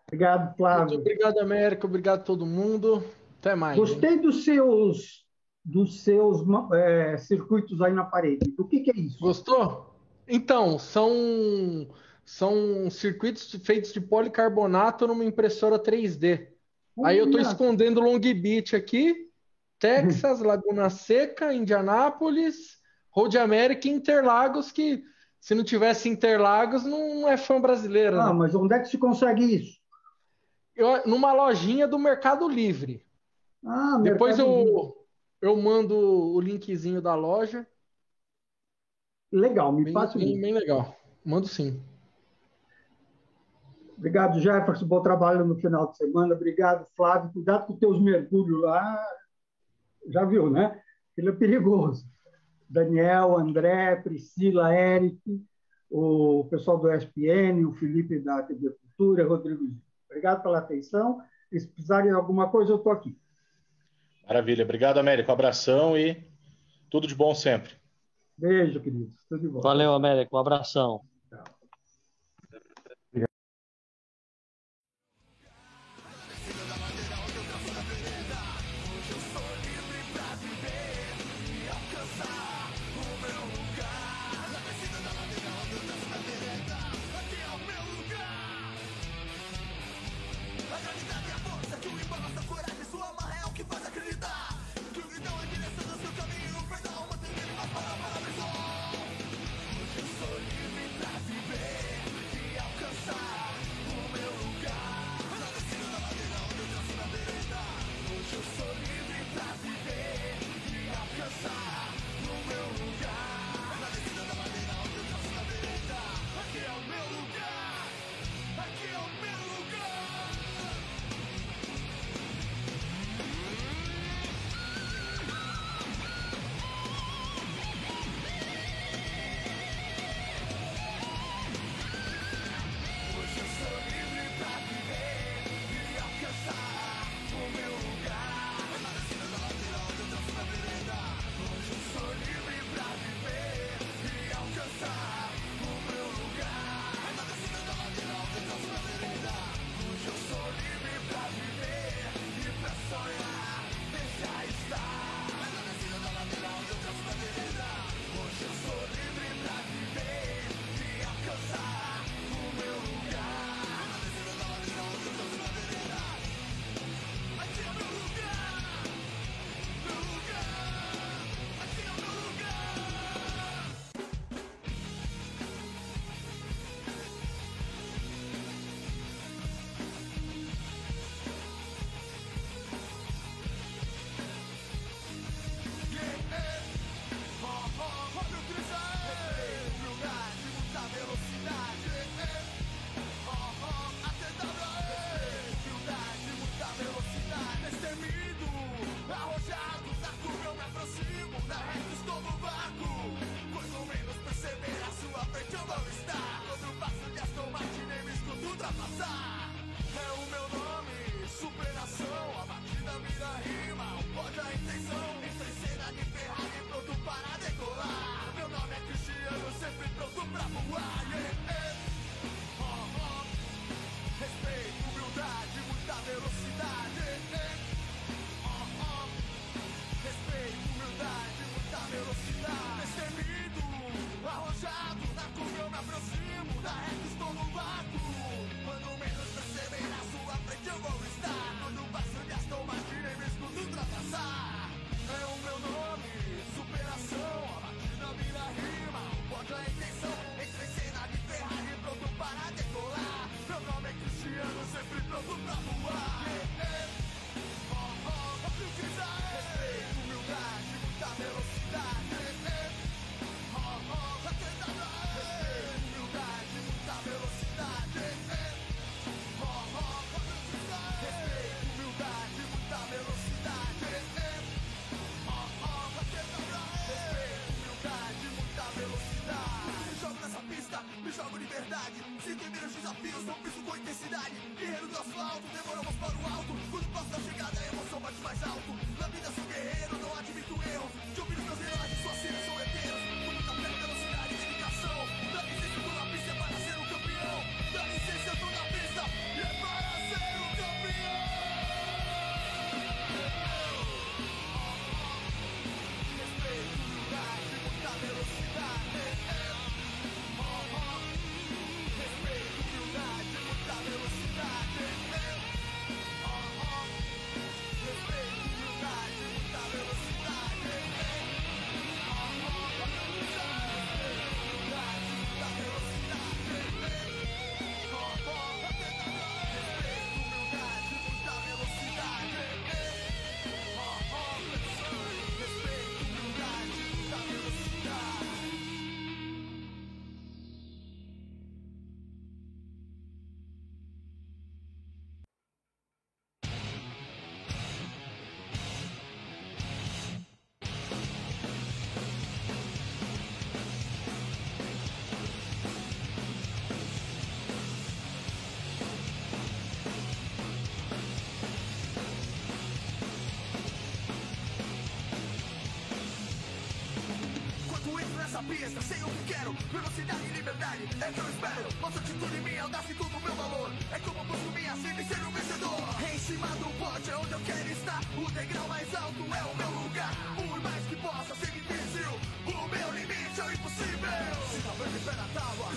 Obrigado, Muito Flávio. obrigado, América. Obrigado a todo mundo. Até mais. Gostei dos seus, dos seus é, circuitos aí na parede. O que, que é isso? Gostou? Então, são, são circuitos feitos de policarbonato numa impressora 3D. Aí eu estou escondendo Long Beach aqui, Texas, *laughs* Laguna Seca, Indianápolis, Road America e Interlagos, que se não tivesse Interlagos não é fã brasileiro, Ah, né? mas onde é que se consegue isso? Eu- numa lojinha do Mercado Livre. Ah, Depois Mercado Livre. eu, eu mando o linkzinho da loja. Legal, me Bem, passa o bem, link. bem legal. Mando sim. Obrigado, Jefferson. Bom trabalho no final de semana. Obrigado, Flávio. Cuidado com os teus mergulhos lá. Já viu, né? Ele é perigoso. Daniel, André, Priscila, Eric, o pessoal do ESPN, o Felipe da TV Cultura, Rodrigo. Gil. Obrigado pela atenção. E se precisarem de alguma coisa, eu estou aqui. Maravilha. Obrigado, Américo. Abração e tudo de bom sempre. Beijo, queridos. Tudo de bom. Valeu, Américo. Um abração. alto, demorou, mas para o alto, tudo passa, chega. Velocidade e liberdade é que eu espero Nossa atitude, minha audácia e todo o meu valor É como posso me cima e ser um vencedor Em cima do pote é onde eu quero estar O degrau mais alto é o meu lugar Por mais que possa ser difícil O meu limite é o impossível Se talvez me pé na tábua